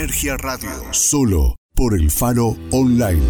Sinergia Radio. Solo por el Faro Online.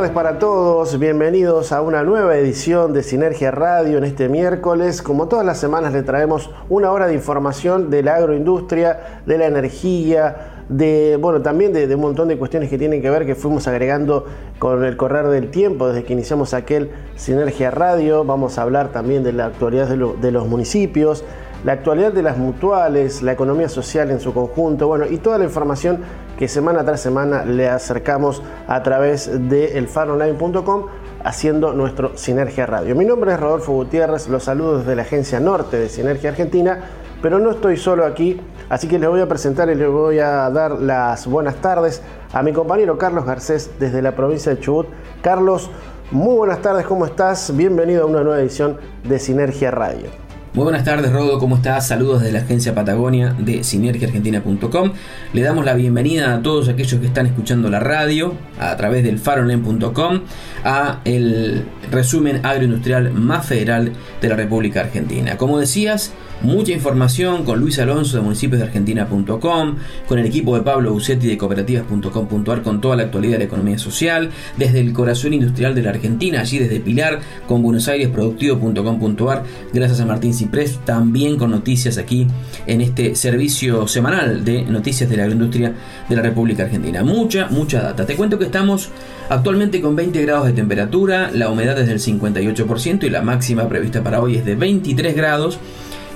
Tardes para todos, bienvenidos a una nueva edición de Sinergia Radio en este miércoles. Como todas las semanas le traemos una hora de información de la agroindustria, de la energía, de bueno también de, un montón de cuestiones que tienen que ver que fuimos agregando con el correr del tiempo desde que iniciamos aquel Sinergia Radio. Vamos a hablar también de la actualidad de los municipios la actualidad de las mutuales, la economía social en su conjunto, bueno, y toda la información que semana tras semana le acercamos a través de elfaronline.com haciendo nuestro Sinergia Radio. Mi nombre es Rodolfo Gutiérrez, los saludo desde la agencia norte de Sinergia Argentina, pero no estoy solo aquí, así que les voy a presentar y les voy a dar las buenas tardes a mi compañero Carlos Garcés desde la provincia de Chubut. Carlos, muy buenas tardes, ¿cómo estás? Bienvenido a una nueva edición de Sinergia Radio. Muy buenas tardes, Rodo, ¿cómo estás? Saludos de la agencia Patagonia de sinergiaargentina.com. Le damos la bienvenida a todos aquellos que están escuchando la radio a través del faronen.com a el resumen agroindustrial más federal de la República Argentina. Como decías, Mucha información con Luis Alonso de municipios de Argentina.com, con el equipo de Pablo Bucetti de cooperativas.com.ar con toda la actualidad de la economía social, desde el corazón industrial de la Argentina, allí desde Pilar, con Buenos Aires Productivo.com.ar, gracias a Martín Ciprés, también con noticias aquí en este servicio semanal de noticias de la agroindustria de la República Argentina. Mucha, mucha data. Te cuento que estamos actualmente con 20 grados de temperatura, la humedad es del 58% y la máxima prevista para hoy es de 23 grados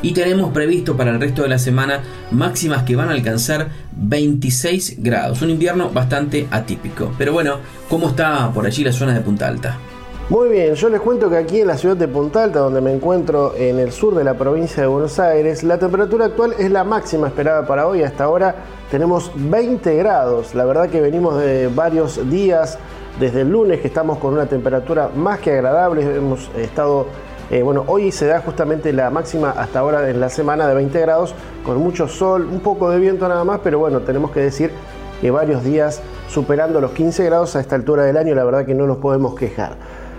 y tenemos previsto para el resto de la semana máximas que van a alcanzar 26 grados. Un invierno bastante atípico. Pero bueno, ¿cómo está por allí la zona de Punta Alta? Muy bien, yo les cuento que aquí en la ciudad de Punta Alta, donde me encuentro en el sur de la provincia de Buenos Aires, la temperatura actual es la máxima esperada para hoy. Hasta ahora tenemos 20 grados. La verdad que venimos de varios días, desde el lunes que estamos con una temperatura más que agradable. Hemos estado eh, bueno, hoy se da justamente la máxima hasta ahora en la semana de 20 grados, con mucho sol, un poco de viento nada más, pero bueno, tenemos que decir que varios días superando los 15 grados a esta altura del año, la verdad que no nos podemos quejar.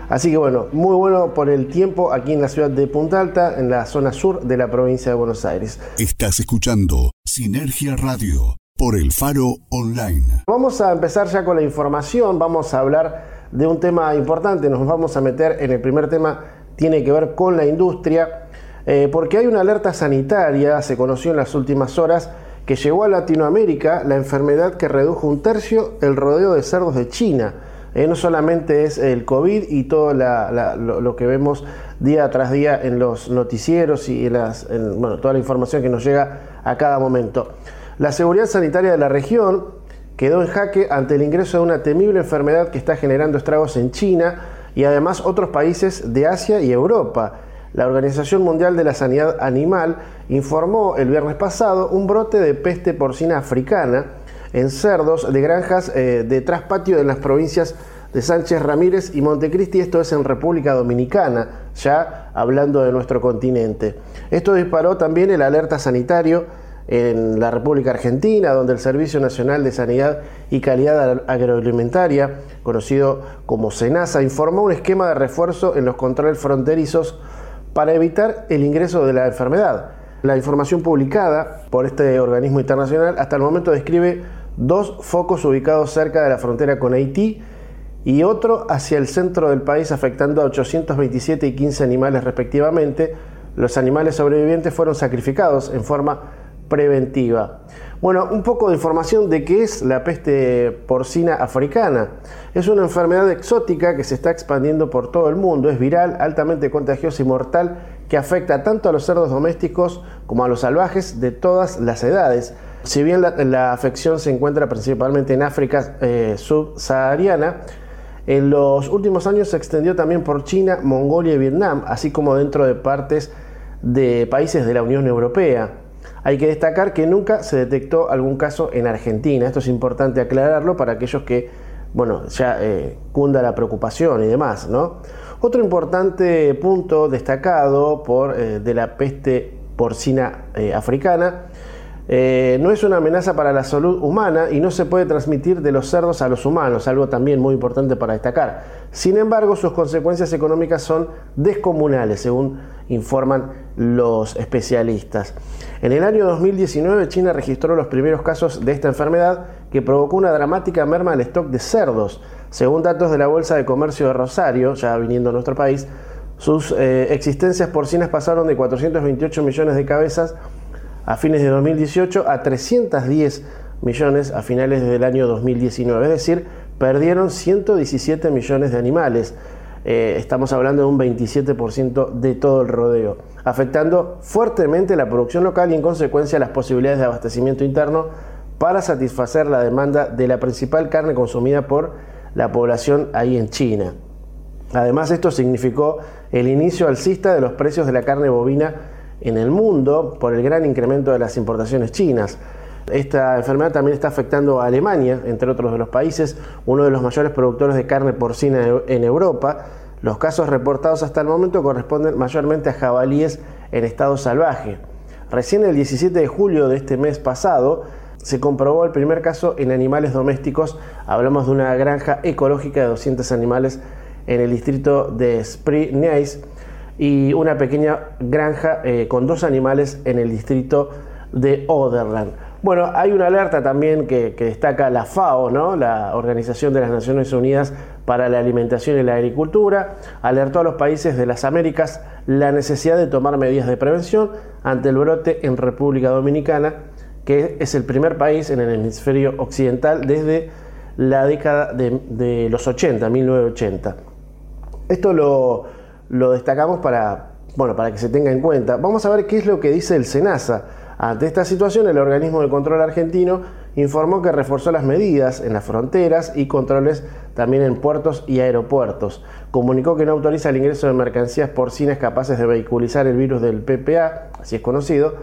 Así que bueno, muy bueno por el tiempo aquí en la ciudad de Punta Alta, en la zona sur de la provincia de Buenos Aires. Estás escuchando Sinergia Radio por el Faro Online. Vamos a empezar ya con la información, vamos a hablar de un tema importante, nos vamos a meter en el primer tema tiene que ver con la industria, eh, porque hay una alerta sanitaria, se conoció en las últimas horas, que llegó a Latinoamérica la enfermedad que redujo un tercio el rodeo de cerdos de China. Eh, no solamente es el COVID y todo lo, que vemos día tras día en los noticieros y las, toda la información que nos llega a cada momento. La seguridad sanitaria de la región quedó en jaque ante el ingreso de una temible enfermedad que está generando estragos en China, y además otros países de Asia y Europa. La Organización Mundial de la Sanidad Animal informó el viernes pasado un brote de peste porcina africana en cerdos de granjas eh, de traspatio en las provincias de Sánchez Ramírez y Montecristi, esto es en República Dominicana, ya hablando de nuestro continente. Esto disparó también el alerta sanitario en la República Argentina, donde el Servicio Nacional de Sanidad y Calidad Agroalimentaria, conocido como SENASA, informó un esquema de refuerzo en los controles fronterizos para evitar el ingreso de la enfermedad. La información publicada por este organismo internacional hasta el momento describe dos focos ubicados cerca de la frontera con Haití y otro hacia el centro del país afectando a 827 y 15 animales respectivamente. Los animales sobrevivientes fueron sacrificados en forma preventiva. Bueno, un poco de información de qué es la peste porcina africana. Es una enfermedad exótica que se está expandiendo por todo el mundo, es viral, altamente contagiosa y mortal, que afecta tanto a los cerdos domésticos como a los salvajes de todas las edades. Si bien la, afección se encuentra principalmente en África eh, subsahariana, en los últimos años se extendió también por China, Mongolia y Vietnam, así como dentro de partes de países de la Unión Europea. Hay que destacar que nunca se detectó algún caso en Argentina. Esto es importante aclararlo para aquellos que, bueno, ya eh, cunda la preocupación y demás, ¿no? Otro importante punto destacado por, eh, de la peste porcina eh, africana no es una amenaza para la salud humana y no se puede transmitir de los cerdos a los humanos, algo también muy importante para destacar. Sin embargo, sus consecuencias económicas son descomunales, según informan los especialistas. En el año 2019 China registró los primeros casos de esta enfermedad que provocó una dramática merma al stock de cerdos. Según datos de la Bolsa de Comercio de Rosario, ya viniendo a nuestro país, sus eh, existencias porcinas pasaron de 428 millones de cabezas a fines de 2018 a 310 millones a finales del año 2019, es decir, perdieron 117 millones de animales. Eh, estamos hablando de un 27% de todo el rodeo, afectando fuertemente la producción local y en consecuencia las posibilidades de abastecimiento interno para satisfacer la demanda de la principal carne consumida por la población ahí en China. Además, esto significó el inicio alcista de los precios de la carne bovina en el mundo por el gran incremento de las importaciones chinas. Esta enfermedad también está afectando a Alemania, entre otros de los países, uno de los mayores productores de carne porcina en Europa. Los casos reportados hasta el momento corresponden mayormente a jabalíes en estado salvaje. Recién el 17 de julio de este mes pasado se comprobó el primer caso en animales domésticos. Hablamos de una granja ecológica de 200 animales en el distrito de Spree-Neisse y una pequeña granja eh, con dos animales en el distrito de Oderland. Bueno, hay una alerta también que, destaca la FAO, ¿no? la Organización de las Naciones Unidas para la Alimentación y la Agricultura, alertó a los países de las Américas la necesidad de tomar medidas de prevención ante el brote en República Dominicana, que es el primer país en el hemisferio occidental desde la década de, los 80, 1980. Esto lo, lo destacamos para, bueno, para que se tenga en cuenta. Vamos a ver qué es lo que dice el SENASA ante esta situación, el organismo de control argentino informó que reforzó las medidas en las fronteras y controles también en puertos y aeropuertos. Comunicó que no autoriza el ingreso de mercancías porcinas capaces de vehiculizar el virus del PPA, así es conocido,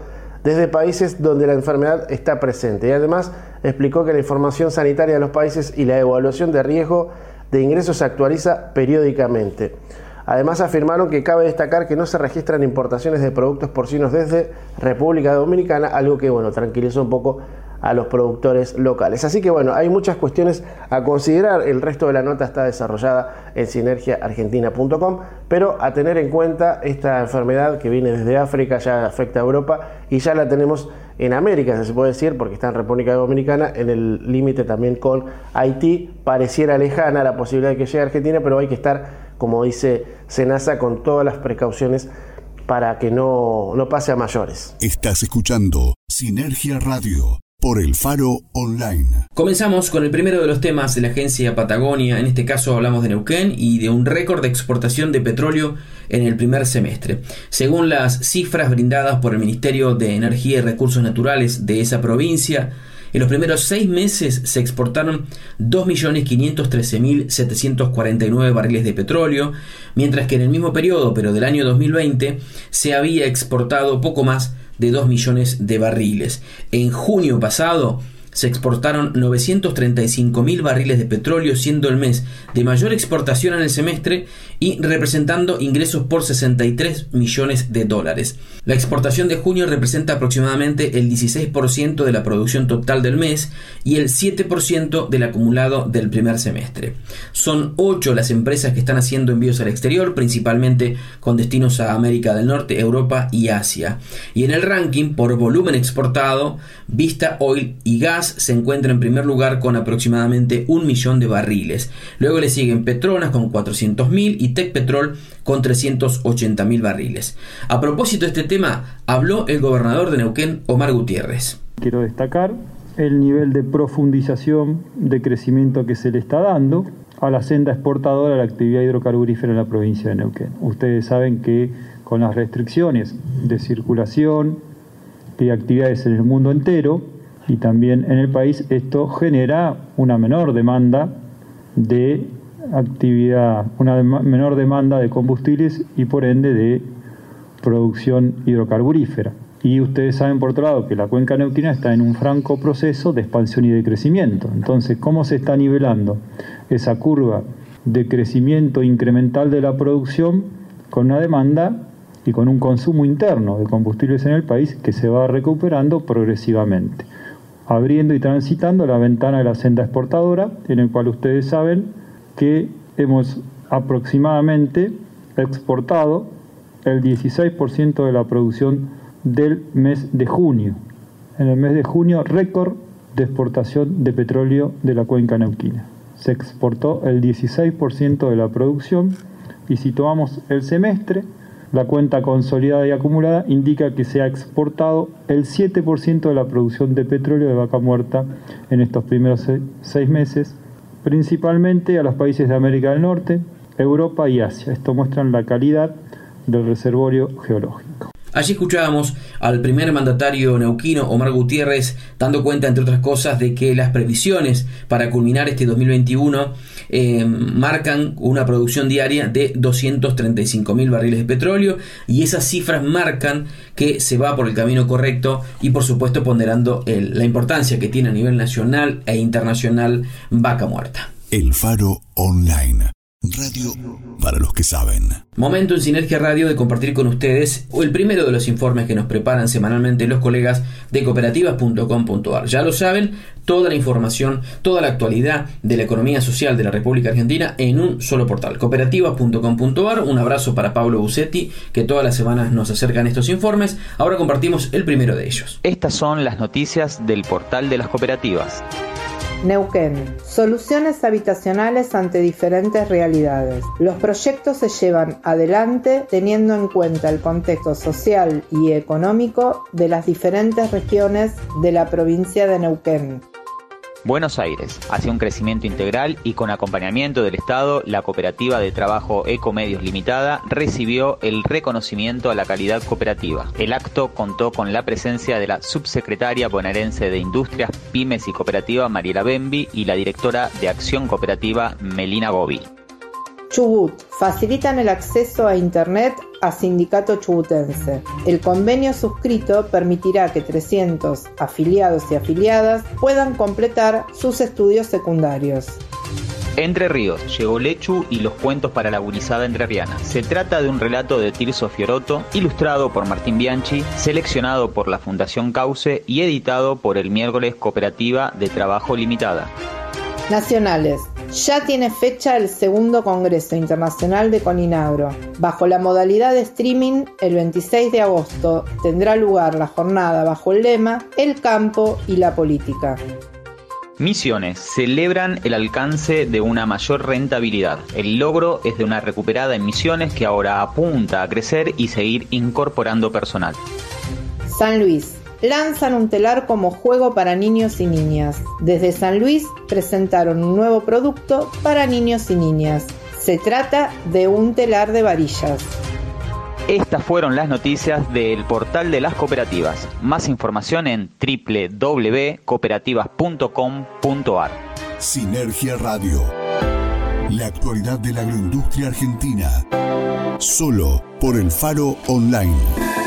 desde países donde la enfermedad está presente. Y además explicó que la información sanitaria de los países y la evaluación de riesgo de ingresos se actualiza periódicamente. Además afirmaron que cabe destacar que no se registran importaciones de productos porcinos desde República Dominicana, algo que bueno, tranquilizó un poco a los productores locales. Así que bueno, hay muchas cuestiones a considerar. El resto de la nota está desarrollada en sinergiaargentina.com, pero a tener en cuenta esta enfermedad que viene desde África, ya afecta a Europa y ya la tenemos en América, se puede decir, porque está en República Dominicana, en el límite también con Haití. Pareciera lejana la posibilidad de que llegue a Argentina, pero hay que estar como dice Senasa, con todas las precauciones para que no, no pase a mayores. Estás escuchando Sinergia Radio por el Faro Online. Comenzamos con el primero de los temas de la agencia Patagonia. En este caso hablamos de Neuquén y de un récord de exportación de petróleo en el primer semestre. Según las cifras brindadas por el Ministerio de Energía y Recursos Naturales de esa provincia, en los primeros seis meses se exportaron 2.513.749 barriles de petróleo, mientras que en el mismo periodo, pero del año 2020, se había exportado poco más de 2 millones de barriles. En junio pasado, se exportaron 935 mil barriles de petróleo, siendo el mes de mayor exportación en el semestre y representando ingresos por 63 millones de dólares. La exportación de junio representa aproximadamente el 16% de la producción total del mes y el 7% del acumulado del primer semestre. Son 8 las empresas que están haciendo envíos al exterior, principalmente con destinos a América del Norte, Europa y Asia. Y en el ranking por volumen exportado, Vista Oil y Gas Se encuentra en primer lugar con aproximadamente un millón de barriles. Luego le siguen Petronas con 400.000 y Tecpetrol con 380.000 barriles. A propósito de este tema, habló el gobernador de Neuquén, Omar Gutiérrez. Quiero destacar el nivel de profundización de crecimiento que se le está dando a la senda exportadora de la actividad hidrocarburífera en la provincia de Neuquén. Ustedes saben que con las restricciones de circulación y actividades en el mundo entero y también en el país, esto genera una menor demanda de actividad, una menor demanda de combustibles y por ende de producción hidrocarburífera. Y ustedes saben por otro lado que la cuenca neuquina está en un franco proceso de expansión y de crecimiento. Entonces, ¿cómo se está nivelando esa curva de crecimiento incremental de la producción con una demanda y con un consumo interno de combustibles en el país que se va recuperando progresivamente, abriendo y transitando la ventana de la senda exportadora, en el cual ustedes saben que hemos aproximadamente exportado el 16% de la producción del mes de junio. En el mes de junio, récord de exportación de petróleo de la cuenca neuquina. Se exportó el 16% de la producción y si tomamos el semestre, la cuenta consolidada y acumulada indica que se ha exportado el 7% de la producción de petróleo de vaca muerta en estos primeros seis meses, principalmente a los países de América del Norte, Europa y Asia. Esto muestra la calidad del reservorio geológico. Allí escuchábamos al primer mandatario neuquino, Omar Gutiérrez, dando cuenta, entre otras cosas, de que las previsiones para culminar este 2021 eh, marcan una producción diaria de 235 mil barriles de petróleo y esas cifras marcan que se va por el camino correcto y por supuesto ponderando la importancia que tiene a nivel nacional e internacional Vaca Muerta. El Faro Online. Radio para los que saben. Momento en Sinergia Radio de compartir con ustedes el primero de los informes que nos preparan semanalmente los colegas de cooperativas.com.ar. Ya lo saben, toda la información, toda la actualidad de la economía social de la República Argentina en un solo portal, cooperativas.com.ar. Un abrazo para Pablo Bucetti, que todas las semanas nos acercan estos informes. Ahora compartimos el primero de ellos. Estas son las noticias del portal de las cooperativas. Neuquén. Soluciones habitacionales ante diferentes realidades. Los proyectos se llevan adelante teniendo en cuenta el contexto social y económico de las diferentes regiones de la provincia de Neuquén. Buenos Aires, hacia un crecimiento integral y con acompañamiento del Estado, la cooperativa de trabajo Ecomedios Limitada recibió el reconocimiento a la calidad cooperativa. El acto contó con la presencia de la subsecretaria bonaerense de Industrias, Pymes y Cooperativa Mariela Bembi y la directora de Acción Cooperativa Melina Gobi. Chubut. Facilitan el acceso a Internet a Sindicato Chubutense. El convenio suscrito permitirá que 300 afiliados y afiliadas puedan completar sus estudios secundarios. Entre Ríos, llegó Lechu y los cuentos para la gurizada entrerriana. Se trata de un relato de Tirso Fioroto, ilustrado por Martín Bianchi, seleccionado por la Fundación Cauce y editado por el miércoles Cooperativa de Trabajo Limitada. Nacionales. Ya tiene fecha el segundo Congreso Internacional de Coninagro. Bajo la modalidad de streaming, el 26 de agosto tendrá lugar la jornada bajo el lema El campo y la política. Misiones celebran el alcance de una mayor rentabilidad. El logro es de una recuperada en Misiones que ahora apunta a crecer y seguir incorporando personal. San Luis lanzan un telar como juego para niños y niñas. Desde San Luis presentaron un nuevo producto para niños y niñas. Se trata de un telar de varillas. Estas fueron las noticias del portal de las cooperativas. Más información en www.cooperativas.com.ar. Sinergia Radio. La actualidad de la agroindustria argentina. Solo por el Faro Online.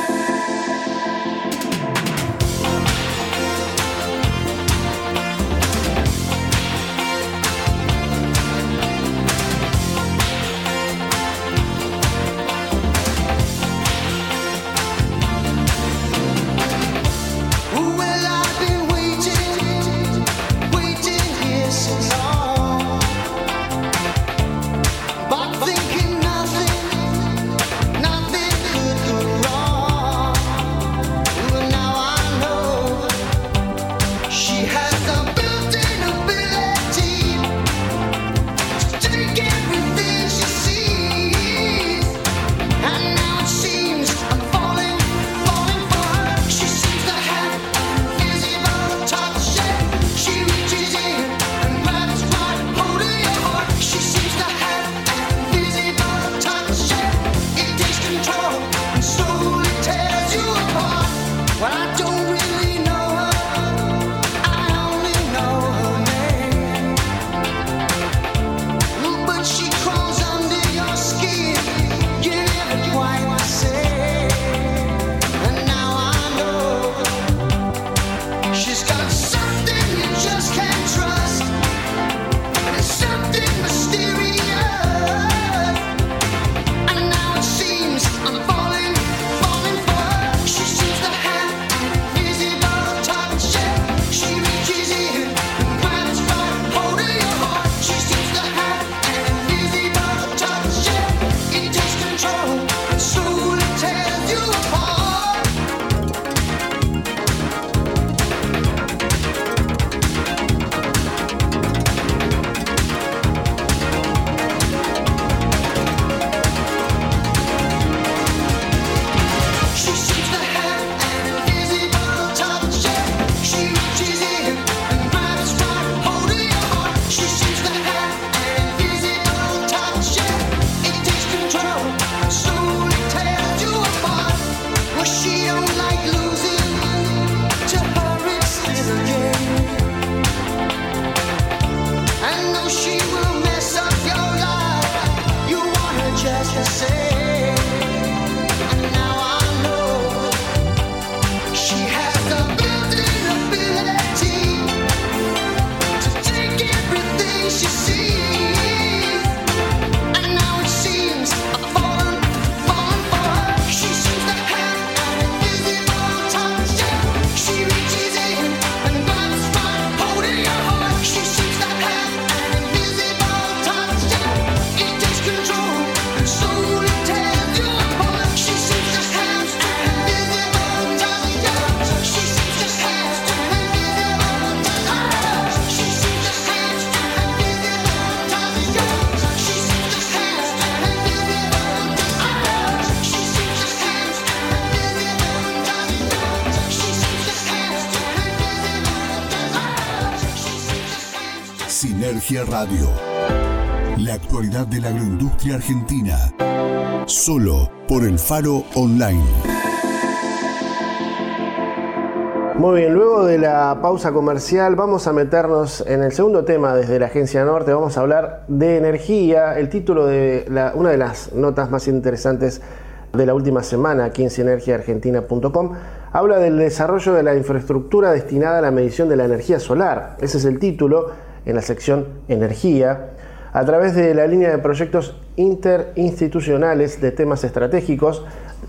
Radio. La actualidad de la agroindustria argentina. Solo por el Faro Online. Muy bien, luego de la pausa comercial vamos a meternos en el segundo tema desde la Agencia Norte. Vamos a hablar de energía. El título de una de las notas más interesantes de la última semana aquí en sinergiaargentina.com habla del desarrollo de la infraestructura destinada a la medición de la energía solar. Ese es el título en la sección Energía. A través de la línea de proyectos interinstitucionales de temas estratégicos,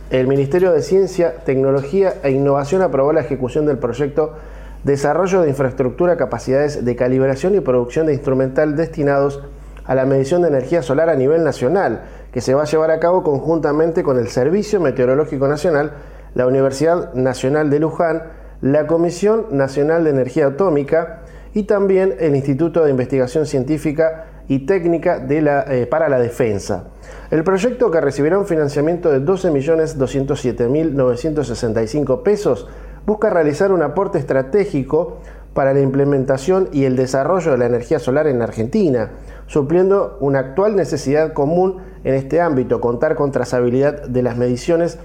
el Ministerio de Ciencia, Tecnología e Innovación aprobó la ejecución del proyecto Desarrollo de infraestructura, capacidades de calibración y producción de instrumental destinados a la medición de energía solar a nivel nacional, que se va a llevar a cabo conjuntamente con el Servicio Meteorológico Nacional, la Universidad Nacional de Luján, la Comisión Nacional de Energía Atómica y también el Instituto de Investigación Científica y Técnica eh, para la Defensa. El proyecto, que recibirá un financiamiento de 12.207.965 pesos, busca realizar un aporte estratégico para la implementación y el desarrollo de la energía solar en Argentina, supliendo una actual necesidad común en este ámbito, contar con trazabilidad de las mediciones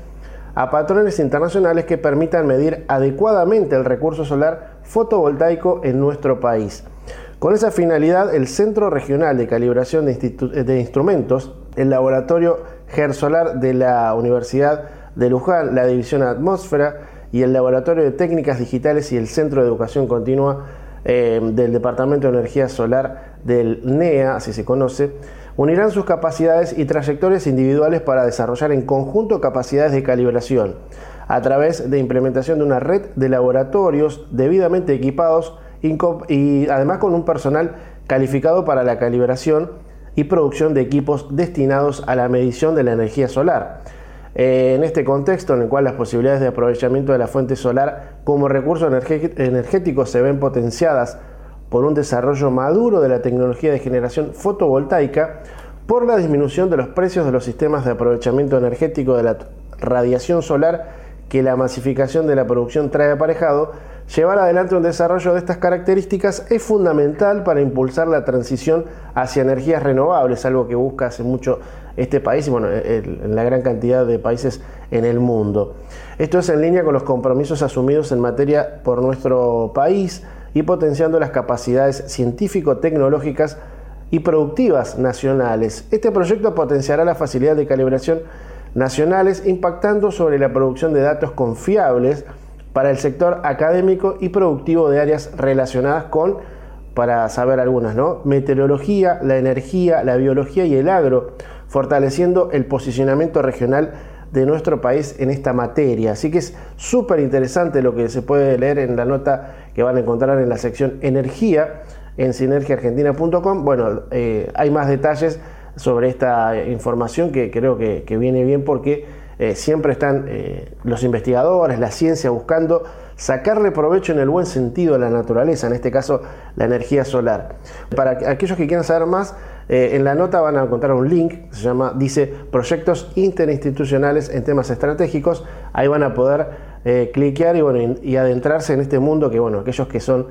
a patrones internacionales que permitan medir adecuadamente el recurso solar fotovoltaico en nuestro país. Con esa finalidad, el Centro Regional de Calibración de, Instrumentos, el Laboratorio GERSolar de la Universidad de Luján, la División Atmósfera y el Laboratorio de Técnicas Digitales y el Centro de Educación Continua eh, del Departamento de Energía Solar del NEA, así se conoce, unirán sus capacidades y trayectorias individuales para desarrollar en conjunto capacidades de calibración a través de implementación de una red de laboratorios debidamente equipados y además con un personal calificado para la calibración y producción de equipos destinados a la medición de la energía solar. Eh, en este contexto en el cual las posibilidades de aprovechamiento de la fuente solar como recurso energético se ven potenciadas por un desarrollo maduro de la tecnología de generación fotovoltaica, por la disminución de los precios de los sistemas de aprovechamiento energético de la radiación solar que la masificación de la producción trae aparejado, Llevar adelante un desarrollo de estas características es fundamental para impulsar la transición hacia energías renovables, algo que busca hace mucho este país y bueno, en la gran cantidad de países en el mundo. Esto es en línea con los compromisos asumidos en materia por nuestro país y potenciando las capacidades científico-tecnológicas y productivas nacionales. Este proyecto potenciará la facilidad de calibración nacionales impactando sobre la producción de datos confiables para el sector académico y productivo de áreas relacionadas con, para saber algunas, ¿no? Meteorología, la energía, la biología y el agro, fortaleciendo el posicionamiento regional de nuestro país en esta materia. Así que es súper interesante lo que se puede leer en la nota que van a encontrar en la sección energía en sinergiaargentina.com. Bueno, eh, hay más detalles sobre esta información que creo que, viene bien porque eh, siempre están eh, los investigadores, la ciencia buscando sacarle provecho en el buen sentido a la naturaleza, en este caso la energía solar. Para aquellos que quieran saber más, eh, en la nota van a encontrar un link, se llama, dice Proyectos Interinstitucionales en temas estratégicos, ahí van a poder cliquear y, bueno, y, adentrarse en este mundo que bueno, aquellos que son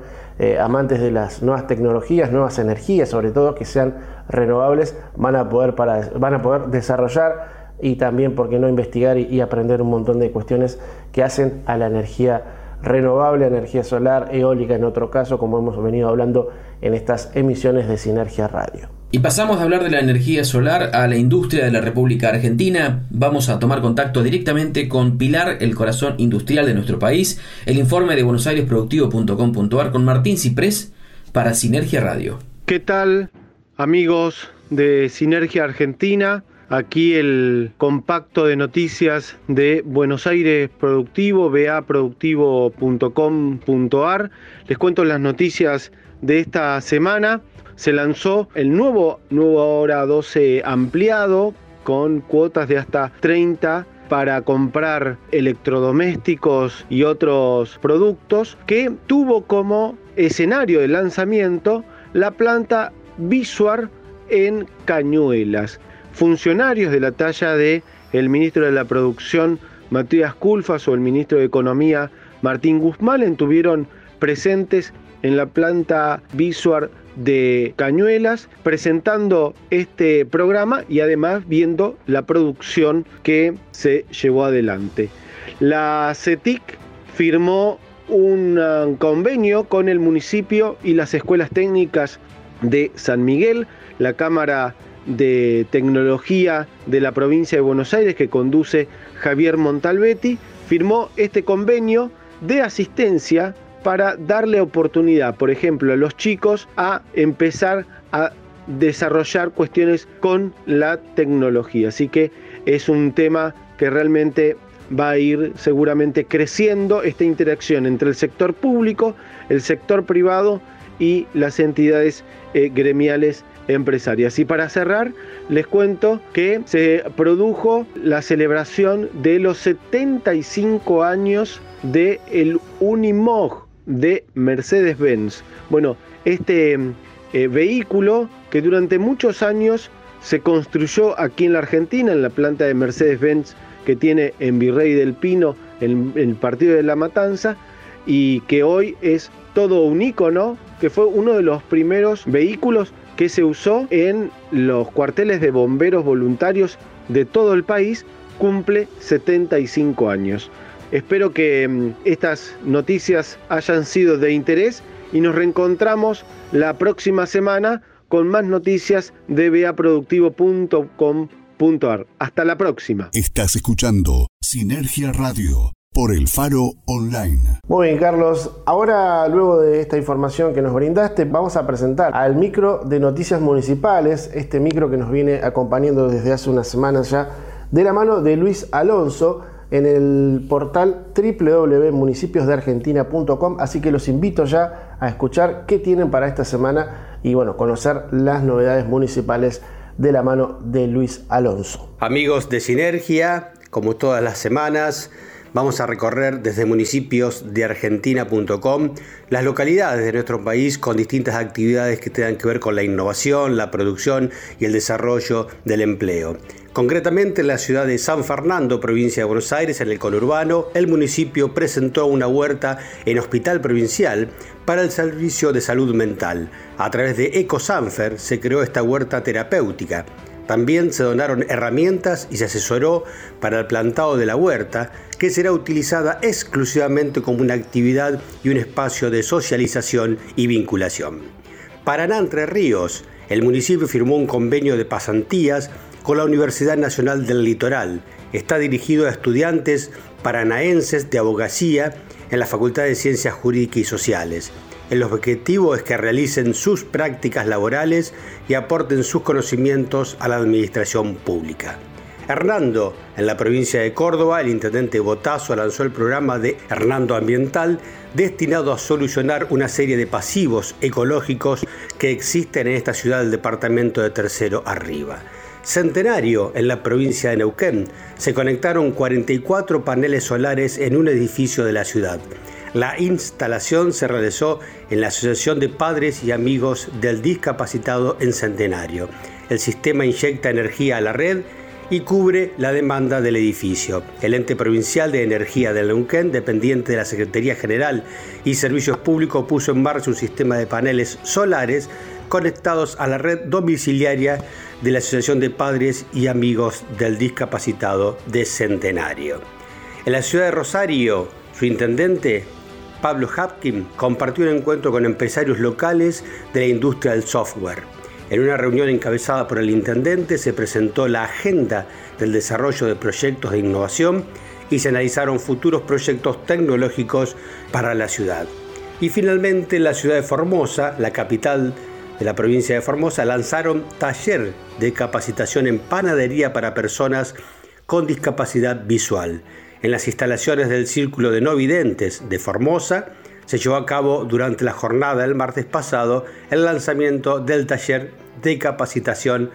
amantes de las nuevas tecnologías, nuevas energías, sobre todo que sean renovables, van a poder, para, van a poder desarrollar y también, ¿por qué no investigar y, aprender un montón de cuestiones que hacen a la energía renovable, energía solar, eólica en otro caso, como hemos venido hablando en estas emisiones de Sinergia Radio. Y pasamos a hablar de la energía solar a la industria de la República Argentina. Vamos a tomar contacto directamente con Pilar, el corazón industrial de nuestro país, el informe de buenosairesproductivo.com.ar con Martín Ciprés para Sinergia Radio. ¿Qué tal amigos de Sinergia Argentina? Aquí el compacto de noticias de Buenos Aires Productivo, baproductivo.com.ar. Les cuento las noticias de esta semana. Se lanzó el nuevo Nuevo Hora 12 ampliado con cuotas de hasta 30 para comprar electrodomésticos y otros productos que tuvo como escenario de lanzamiento la planta Visuar en Cañuelas funcionarios de la talla de el ministro de la Producción Matías Culfas o el ministro de Economía Martín Guzmán estuvieron presentes en la planta Visual de Cañuelas presentando este programa y además viendo la producción que se llevó adelante. La CETIC firmó un uh, convenio con el municipio y las escuelas técnicas de San Miguel, la Cámara de Tecnología de la provincia de Buenos Aires que conduce Javier Montalbetti, firmó este convenio de asistencia para darle oportunidad, por ejemplo, a los chicos a empezar a desarrollar cuestiones con la tecnología. Así que es un tema que realmente va a ir seguramente creciendo esta interacción entre el sector público, el sector privado y las entidades eh, gremiales empresarias. Y para cerrar, les cuento que se produjo la celebración de los 75 años del el Unimog de Mercedes-Benz. Bueno, este eh, vehículo que durante muchos años se construyó aquí en la Argentina, en la planta de Mercedes-Benz que tiene en Virrey del Pino, en, el partido de La Matanza, y que hoy es todo un icono, que fue uno de los primeros vehículos que se usó en los cuarteles de bomberos voluntarios de todo el país, cumple 75 años. Espero que mm, estas noticias hayan sido de interés y nos reencontramos la próxima semana con más noticias de beaproductivo.com.ar. Hasta la próxima. Estás escuchando Sinergia Radio por el Faro Online. Muy bien, Carlos. Ahora, luego de esta información que nos brindaste, vamos a presentar al micro de noticias municipales, este micro que nos viene acompañando desde hace unas semanas ya, de la mano de Luis Alonso en el portal www.municipiosdeargentina.com, así que los invito ya a escuchar qué tienen para esta semana y bueno, conocer las novedades municipales de la mano de Luis Alonso. Amigos de Sinergia, como todas las semanas, vamos a recorrer desde municipiosdeargentina.com las localidades de nuestro país con distintas actividades que tengan que ver con la innovación, la producción y el desarrollo del empleo. Concretamente en la ciudad de San Fernando, provincia de Buenos Aires, en el conurbano, el municipio presentó una huerta en hospital provincial para el servicio de salud mental. A través de EcoSanfer se creó esta huerta terapéutica. También se donaron herramientas y se asesoró para el plantado de la huerta, que será utilizada exclusivamente como una actividad y un espacio de socialización y vinculación. Para Entre Ríos, el municipio firmó un convenio de pasantías con la Universidad Nacional del Litoral. Está dirigido a estudiantes paranaenses de abogacía en la Facultad de Ciencias Jurídicas y Sociales. El objetivo es que realicen sus prácticas laborales y aporten sus conocimientos a la administración pública. Hernando, en la provincia de Córdoba, el intendente Botazo lanzó el programa de Hernando Ambiental, destinado a solucionar una serie de pasivos ecológicos que existen en esta ciudad del departamento de Tercero Arriba. Centenario, en la provincia de Neuquén, se conectaron 44 paneles solares en un edificio de la ciudad. La instalación se realizó en la Asociación de Padres y Amigos del Discapacitado en Centenario. El sistema inyecta energía a la red y cubre la demanda del edificio. El ente provincial de energía de Neuquén, dependiente de la Secretaría General y Servicios Públicos, puso en marcha un sistema de paneles solares conectados a la red domiciliaria de la Asociación de Padres y Amigos del Discapacitado de Centenario. En la ciudad de Rosario, su intendente, Pablo Hapkin, compartió un encuentro con empresarios locales de la industria del software. En una reunión encabezada por el intendente se presentó la agenda del desarrollo de proyectos de innovación y se analizaron futuros proyectos tecnológicos para la ciudad. Y finalmente la ciudad de Formosa, la capital de la provincia de Formosa lanzaron taller de capacitación en panadería para personas con discapacidad visual. En las instalaciones del Círculo de No Videntes de Formosa se llevó a cabo durante la jornada del martes pasado el lanzamiento del taller de capacitación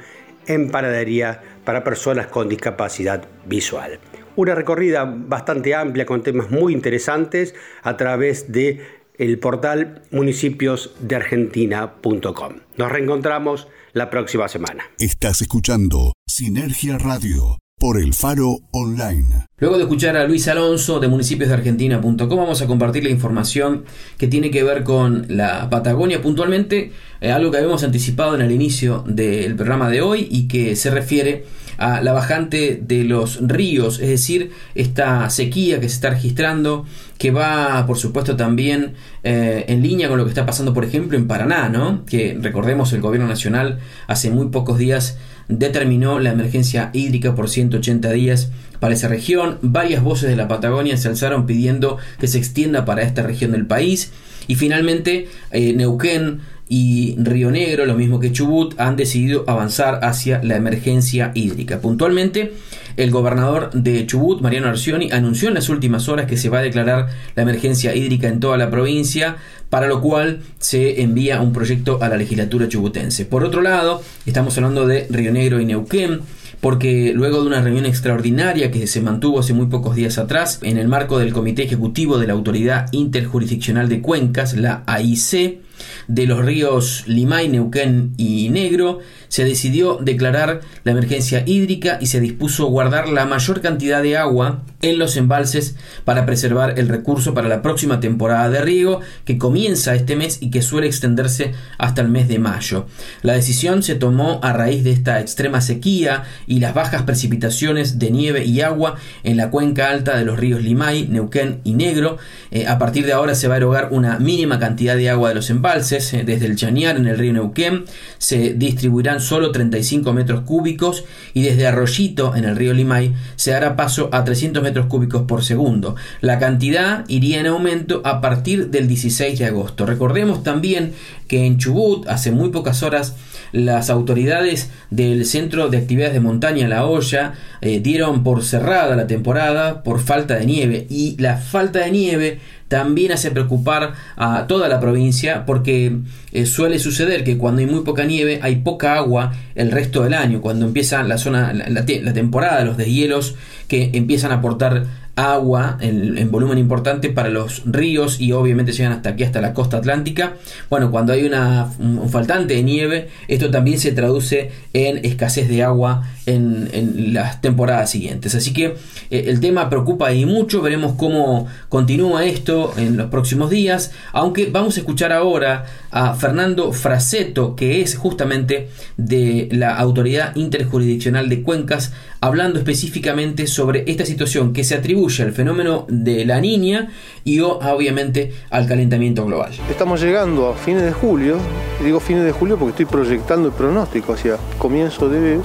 en panadería para personas con discapacidad visual. Una recorrida bastante amplia con temas muy interesantes a través de el portal municipiosdeargentina.com. Nos reencontramos la próxima semana. Estás escuchando Sinergia Radio. Por el Faro Online. Luego de escuchar a Luis Alonso de municipiosdeargentina.com vamos a compartir la información que tiene que ver con la Patagonia puntualmente, eh, algo que habíamos anticipado en el inicio del programa de hoy y que se refiere a la bajante de los ríos, es decir, esta sequía que se está registrando, que va, por supuesto, también eh, en línea con lo que está pasando, por ejemplo, en Paraná, ¿no? Que recordemos, el gobierno nacional hace muy pocos días determinó la emergencia hídrica por 180 días para esa región. Varias voces de la Patagonia se alzaron pidiendo que se extienda para esta región del país. Y finalmente, eh, Neuquén y Río Negro, lo mismo que Chubut, han decidido avanzar hacia la emergencia hídrica. Puntualmente, el gobernador de Chubut, Mariano Arcioni, anunció en las últimas horas que se va a declarar la emergencia hídrica en toda la provincia, para lo cual se envía un proyecto a la legislatura chubutense. Por otro lado, estamos hablando de Río Negro y Neuquén, porque luego de una reunión extraordinaria que se mantuvo hace muy pocos días atrás en el marco del Comité Ejecutivo de la Autoridad Interjurisdiccional de Cuencas, la AIC, de los ríos Limay, Neuquén y Negro, se decidió declarar la emergencia hídrica y se dispuso guardar la mayor cantidad de agua en los embalses para preservar el recurso para la próxima temporada de riego que comienza este mes y que suele extenderse hasta el mes de mayo. La decisión se tomó a raíz de esta extrema sequía y las bajas precipitaciones de nieve y agua en la cuenca alta de los ríos Limay, Neuquén y Negro. Eh, a partir de ahora se va a erogar una mínima cantidad de agua de los embalses. Eh, desde el Chañar en el río Neuquén se distribuirán solo 35 metros cúbicos y desde Arroyito en el río Limay se hará paso a 300 metros cúbicos por segundo. La cantidad iría en aumento a partir del 16 de agosto. Recordemos también que en Chubut hace muy pocas horas las autoridades del Centro de Actividades de Montaña La Hoya eh, dieron por cerrada la temporada por falta de nieve y la falta de nieve también hace preocupar a toda la provincia porque eh, suele suceder que cuando hay muy poca nieve hay poca agua el resto del año, cuando empieza la zona, la, la temporada, los deshielos que empiezan a aportar agua en, volumen importante para los ríos y obviamente llegan hasta aquí, hasta la costa atlántica. Bueno, cuando hay una, un faltante de nieve, esto también se traduce en escasez de agua en, las temporadas siguientes. Así que eh, el tema preocupa y mucho, veremos cómo continúa esto en los próximos días, aunque vamos a escuchar ahora a Fernando Fraceto, que es justamente de la Autoridad Interjurisdiccional de Cuencas, hablando específicamente sobre esta situación que se atribuye al fenómeno de la niña y obviamente al calentamiento global. Estamos llegando a fines de julio, digo fines de julio porque estoy proyectando el pronóstico hacia comienzo de,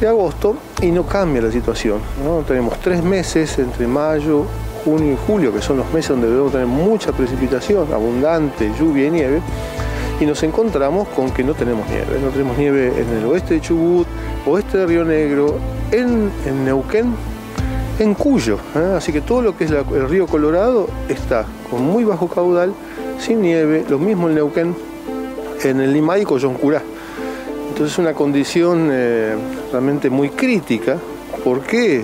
de agosto y no cambia la situación. ¿no? Tenemos tres meses entre mayo, junio y julio, que son los meses donde debemos tener mucha precipitación, abundante lluvia y nieve, y nos encontramos con que no tenemos nieve. No tenemos nieve en el oeste de Chubut, oeste de Río Negro, en, Neuquén, en Cuyo. ¿eh? Así que todo lo que es el río Colorado está con muy bajo caudal, sin nieve, lo mismo en Neuquén, en el Limay y Coyoncurá. Entonces es una condición eh, realmente muy crítica porque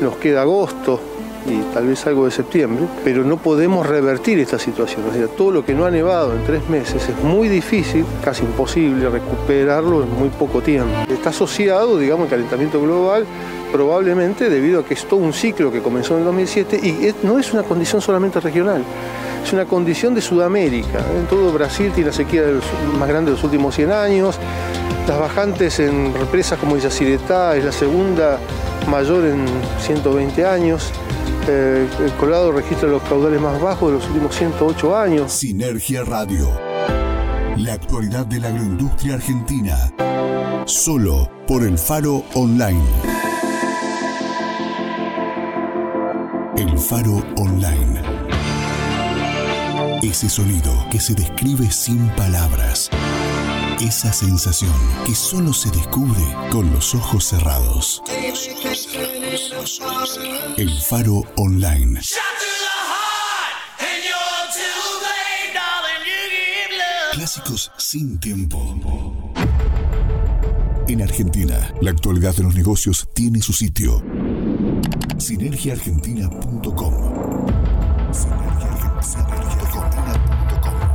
nos queda agosto, y tal vez algo de septiembre, pero no podemos revertir esta situación. O sea, todo lo que no ha nevado en tres meses es muy difícil, casi imposible recuperarlo en muy poco tiempo. Está asociado, digamos, al calentamiento global probablemente debido a que es todo un ciclo que comenzó en el 2007 y no es una condición solamente regional, es una condición de Sudamérica. En todo Brasil tiene la sequía más grande de los últimos 100 años, las bajantes en represas como Yacyretá es la segunda mayor en 120 años. Eh, el Colorado registra los caudales más bajos de los últimos 108 años. Sinergia Radio. La actualidad de la agroindustria argentina. Solo por el Faro Online. El Faro Online. Ese sonido que se describe sin palabras. Esa sensación que solo se descubre con los ojos cerrados. El Faro Online. Clásicos sin tiempo. En Argentina, la actualidad de los negocios tiene su sitio. Sinergiaargentina.com.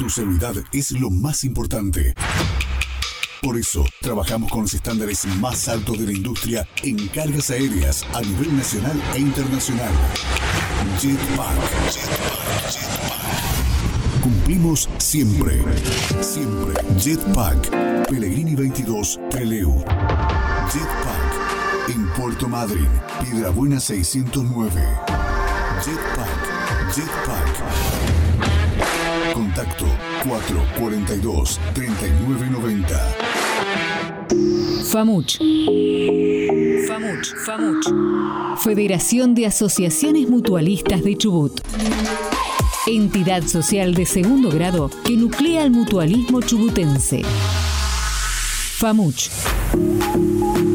Tu seguridad es lo más importante. Por eso, trabajamos con los estándares más altos de la industria en cargas aéreas a nivel nacional e internacional. Jetpack. Jetpack. Jetpack. Cumplimos siempre. Siempre. Jetpack. Pellegrini 22, Peleu. Jetpack. En Puerto Madryn, Piedrabuena 609. Jetpack. Jetpack. Contacto 442 3990. FAMUCH. FAMUCH. FAMUCH. Federación de Asociaciones Mutualistas de Chubut. Entidad social de segundo grado que nuclea al mutualismo chubutense. FAMUCH.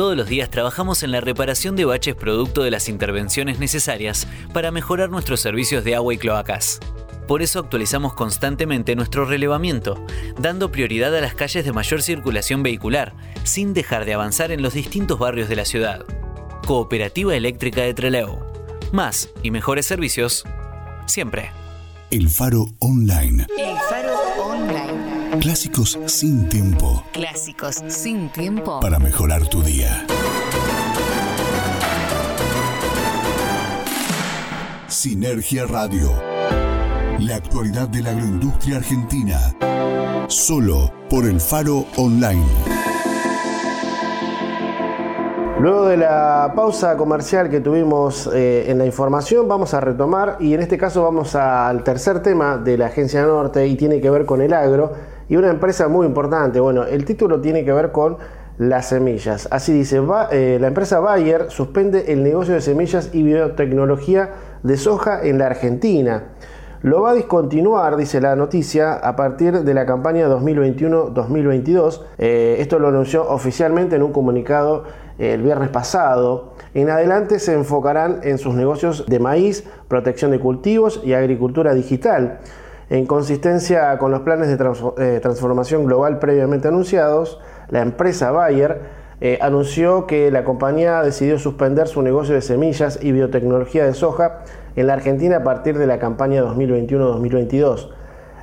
Todos los días trabajamos en la reparación de baches producto de las intervenciones necesarias para mejorar nuestros servicios de agua y cloacas. Por eso actualizamos constantemente nuestro relevamiento, dando prioridad a las calles de mayor circulación vehicular, sin dejar de avanzar en los distintos barrios de la ciudad. Cooperativa Eléctrica de Trelew. Más y mejores servicios, siempre. El Faro Online. El Faro Online. Clásicos sin tiempo. Clásicos sin tiempo. Para mejorar tu día. Sinergia Radio. La actualidad de la agroindustria argentina. Solo por el Faro Online. Luego de la pausa comercial que tuvimos eh, en la información, vamos a retomar y en este caso vamos al tercer tema de la Agencia Norte y tiene que ver con el agro y una empresa muy importante. Bueno, el título tiene que ver con las semillas. Así dice, eh, la empresa Bayer suspende el negocio de semillas y biotecnología de soja en la Argentina. Lo va a discontinuar, dice la noticia, a partir de la campaña 2021-2022. Eh, esto lo anunció oficialmente en un comunicado eh, el viernes pasado. En adelante se enfocarán en sus negocios de maíz, protección de cultivos y agricultura digital. En consistencia con los planes de eh, transformación global previamente anunciados, la empresa Bayer anunció que la compañía decidió suspender su negocio de semillas y biotecnología de soja en la Argentina a partir de la campaña 2021-2022.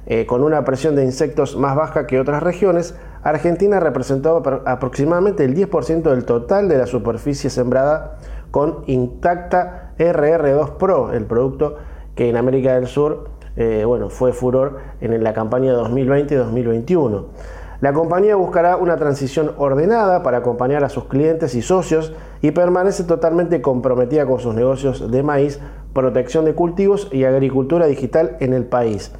Eh, con una presión de insectos más baja que otras regiones, Argentina representó aproximadamente el 10% del total de la superficie sembrada con Intacta RR2 Pro, el producto que en América del Sur eh, bueno, fue furor en la campaña 2020-2021. La compañía buscará una transición ordenada para acompañar a sus clientes y socios y permanece totalmente comprometida con sus negocios de maíz, protección de cultivos y agricultura digital en el país.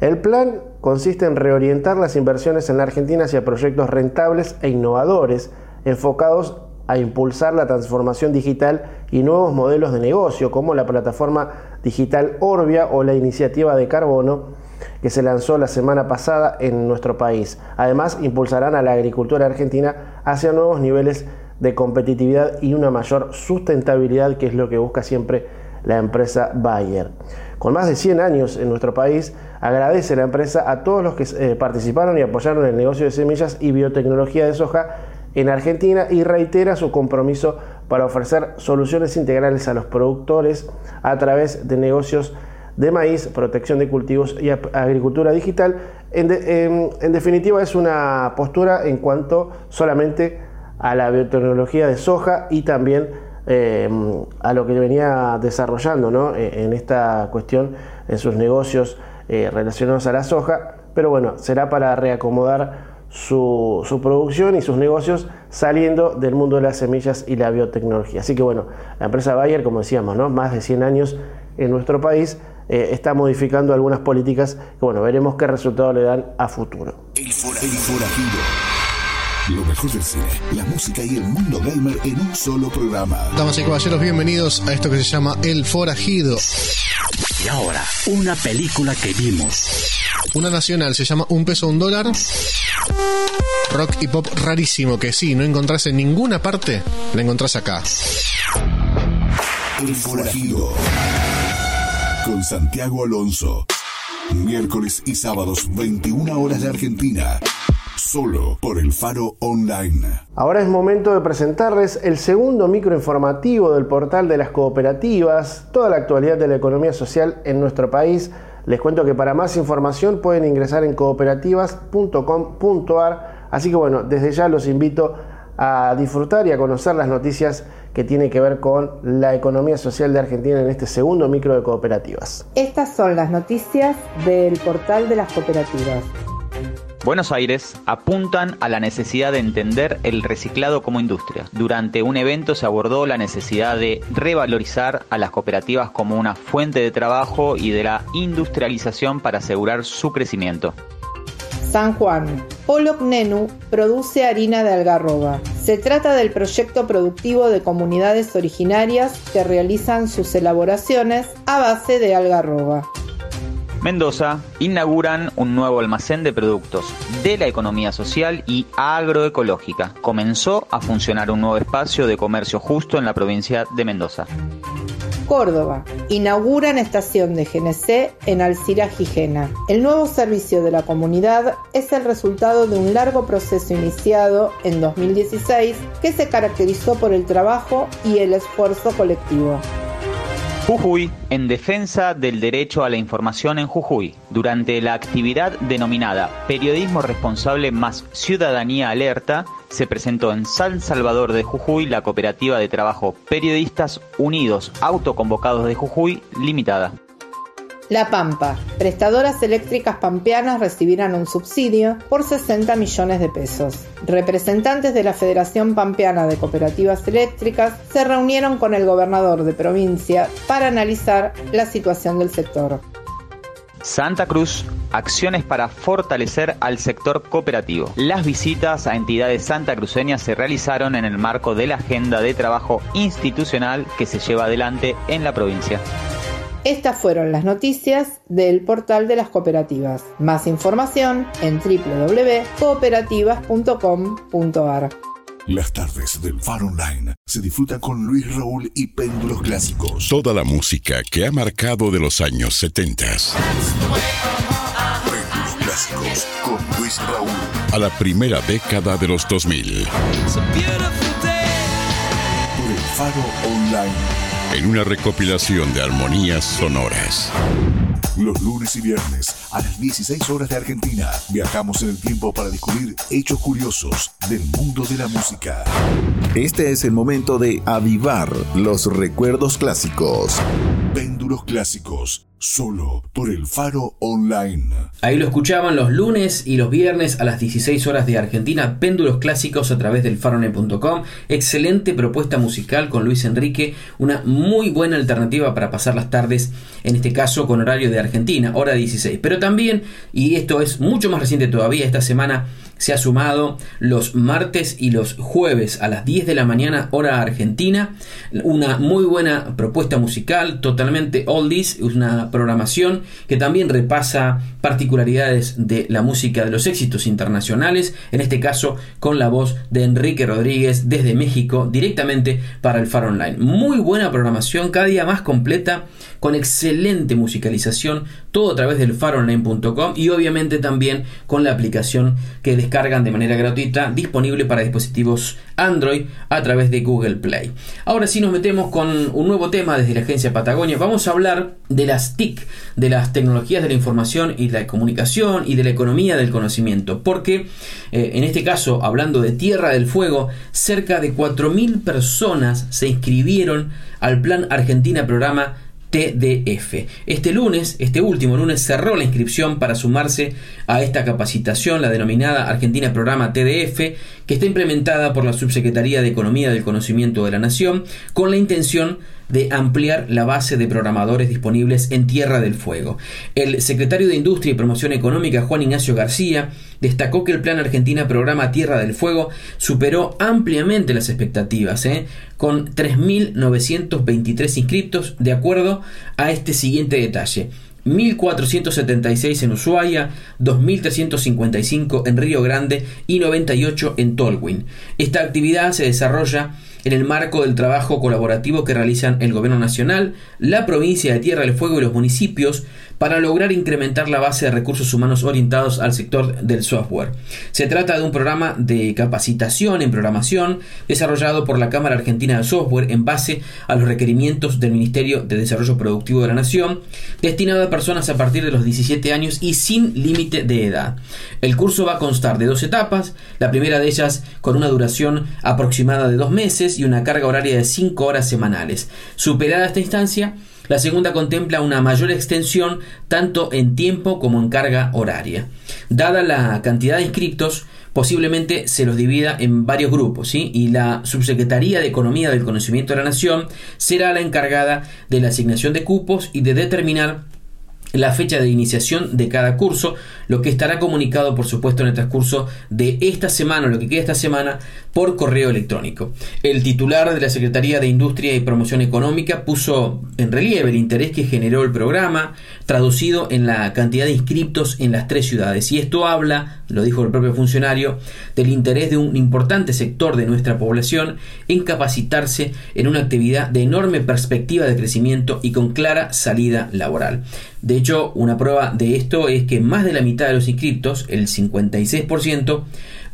El plan consiste en reorientar las inversiones en la Argentina hacia proyectos rentables e innovadores enfocados a impulsar la transformación digital y nuevos modelos de negocio, como la plataforma digital Orbia o la iniciativa de carbono, que se lanzó la semana pasada en nuestro país. Además, impulsarán a la agricultura argentina hacia nuevos niveles de competitividad y una mayor sustentabilidad, que es lo que busca siempre la empresa Bayer. Con más de 100 años en nuestro país, agradece la empresa a todos los que eh, participaron y apoyaron el negocio de semillas y biotecnología de soja en Argentina y reitera su compromiso para ofrecer soluciones integrales a los productores a través de negocios de maíz, protección de cultivos y agricultura digital. En, definitiva es una postura en cuanto solamente a la biotecnología de soja y también eh, a lo que venía desarrollando e, en esta cuestión en sus negocios eh, relacionados a la soja, pero bueno, será para reacomodar su, producción y sus negocios saliendo del mundo de las semillas y la biotecnología. Así que bueno, la empresa Bayer, como decíamos, ¿no? más de 100 años en nuestro país, eh, está modificando algunas políticas que bueno, veremos qué resultado le dan a futuro. El, forajido. Lo mejor del cine, la música y el mundo gamer en un solo programa. Damas y caballeros, bienvenidos a esto que se llama El Forajido. Y ahora, una película que vimos. Una nacional se llama Un peso, un dólar. Rock y pop rarísimo que sí, no encontrás en ninguna parte, la encontrás acá. El Forajido con Santiago Alonso. Miércoles y sábados, 21 horas de Argentina. Solo por el Faro Online. Ahora es momento de presentarles el segundo microinformativo del portal de las cooperativas, toda la actualidad de la economía social en nuestro país. Les cuento que para más información pueden ingresar en cooperativas.com.ar. Así que bueno, desde ya los invito a disfrutar y a conocer las noticias que tiene que ver con la economía social de Argentina en este segundo micro de cooperativas. Estas son las noticias del portal de las cooperativas. Buenos Aires apuntan a la necesidad de entender el reciclado como industria. Durante un evento se abordó la necesidad de revalorizar a las cooperativas como una fuente de trabajo y de la industrialización para asegurar su crecimiento. San Juan. Pollock Nenu produce harina de algarroba. Se trata del proyecto productivo de comunidades originarias que realizan sus elaboraciones a base de algarroba. Mendoza inauguran un nuevo almacén de productos de la economía social y agroecológica. Comenzó a funcionar un nuevo espacio de comercio justo en la provincia de Mendoza. Córdoba. Inauguran estación de GNC en Alcira Gijena. El nuevo servicio de la comunidad es el resultado de un largo proceso iniciado en 2016 que se caracterizó por el trabajo y el esfuerzo colectivo. Jujuy en defensa del derecho a la información en Jujuy. Durante la actividad denominada Periodismo Responsable más Ciudadanía Alerta, se presentó en San Salvador de Jujuy la cooperativa de trabajo Periodistas Unidos Autoconvocados de Jujuy Limitada. La Pampa. Prestadoras eléctricas pampeanas recibirán un subsidio por 60 millones de pesos. Representantes de la Federación Pampeana de Cooperativas Eléctricas se reunieron con el gobernador de provincia para analizar la situación del sector. Santa Cruz, acciones para fortalecer al sector cooperativo. Las visitas a entidades santacruceñas se realizaron en el marco de la agenda de trabajo institucional que se lleva adelante en la provincia. Estas fueron las noticias del portal de las cooperativas. Más información en www.cooperativas.com.ar. Las tardes del Faro Online se disfrutan con Luis Raúl y Péndulos Clásicos. Toda la música que ha marcado de los años 70. Péndulos Clásicos con Luis Raúl. A la primera década de los 2000. Por el Faro Online en una recopilación de armonías sonoras. Los lunes y viernes a las 16 horas de Argentina viajamos en el tiempo para descubrir hechos curiosos del mundo de la música. Este es el momento de avivar los recuerdos clásicos. Péndulos clásicos Solo por el Faro Online. Ahí lo escuchaban los lunes y los viernes a las 16 horas de Argentina, péndulos clásicos a través del faronet.com. Excelente propuesta musical con Luis Enrique, una muy buena alternativa para pasar las tardes, en este caso con horario de Argentina, hora 16. Pero también, y esto es mucho más reciente todavía, esta semana se ha sumado los martes y los jueves a las 10 de la mañana hora argentina. Una muy buena propuesta musical, totalmente totalmente oldies, es una programación que también repasa particularidades de la música de los éxitos internacionales, en este caso con la voz de Enrique Rodríguez desde México directamente para el Faro Online. Muy buena programación, cada día más completa, con excelente musicalización, todo a través del faronline.com y obviamente también con la aplicación que descargan de manera gratuita disponible para dispositivos Android a través de Google Play. Ahora sí nos metemos con un nuevo tema desde la agencia Patagonia. Vamos a hablar de las TIC, de las tecnologías de la información y la comunicación y de la economía del conocimiento. Porque eh, en este caso, hablando de Tierra del Fuego, cerca de 4.000 personas se inscribieron al Plan Argentina Programa TDF. Este lunes, este último lunes, cerró la inscripción para sumarse a esta capacitación, la denominada Argentina Programa TDF, que está implementada por la Subsecretaría de Economía del Conocimiento de la Nación, con la intención de ampliar la base de programadores disponibles en Tierra del Fuego. El secretario de Industria y Promoción Económica, Juan Ignacio García, destacó que el Plan Argentina Programa Tierra del Fuego superó ampliamente las expectativas, ¿eh? con 3.923 inscriptos, de acuerdo a este siguiente detalle. 1.476 en Ushuaia, 2.355 en Río Grande y 98 en Tolwyn. Esta actividad se desarrolla en el marco del trabajo colaborativo que realizan el Gobierno Nacional, la provincia de Tierra del Fuego y los municipios para lograr incrementar la base de recursos humanos orientados al sector del software. Se trata de un programa de capacitación en programación desarrollado por la Cámara Argentina de Software en base a los requerimientos del Ministerio de Desarrollo Productivo de la Nación, destinado a personas a partir de los 17 años y sin límite de edad. El curso va a constar de dos etapas, la primera de ellas con una duración aproximada de dos meses y una carga horaria de 5 horas semanales. Superada esta instancia, la segunda contempla una mayor extensión tanto en tiempo como en carga horaria. Dada la cantidad de inscriptos, posiblemente se los divida en varios grupos, ¿sí? y la Subsecretaría de Economía del Conocimiento de la Nación será la encargada de la asignación de cupos y de determinar la fecha de iniciación de cada curso, lo que estará comunicado por supuesto en el transcurso de esta semana, lo que queda esta semana, por correo electrónico. El titular de la Secretaría de Industria y Promoción Económica puso en relieve el interés que generó el programa, traducido en la cantidad de inscriptos en las tres ciudades. Y esto habla, lo dijo el propio funcionario, del interés de un importante sector de nuestra población en capacitarse en una actividad de enorme perspectiva de crecimiento y con clara salida laboral. De hecho, una prueba de esto es que más de la mitad de los inscriptos, el 56%,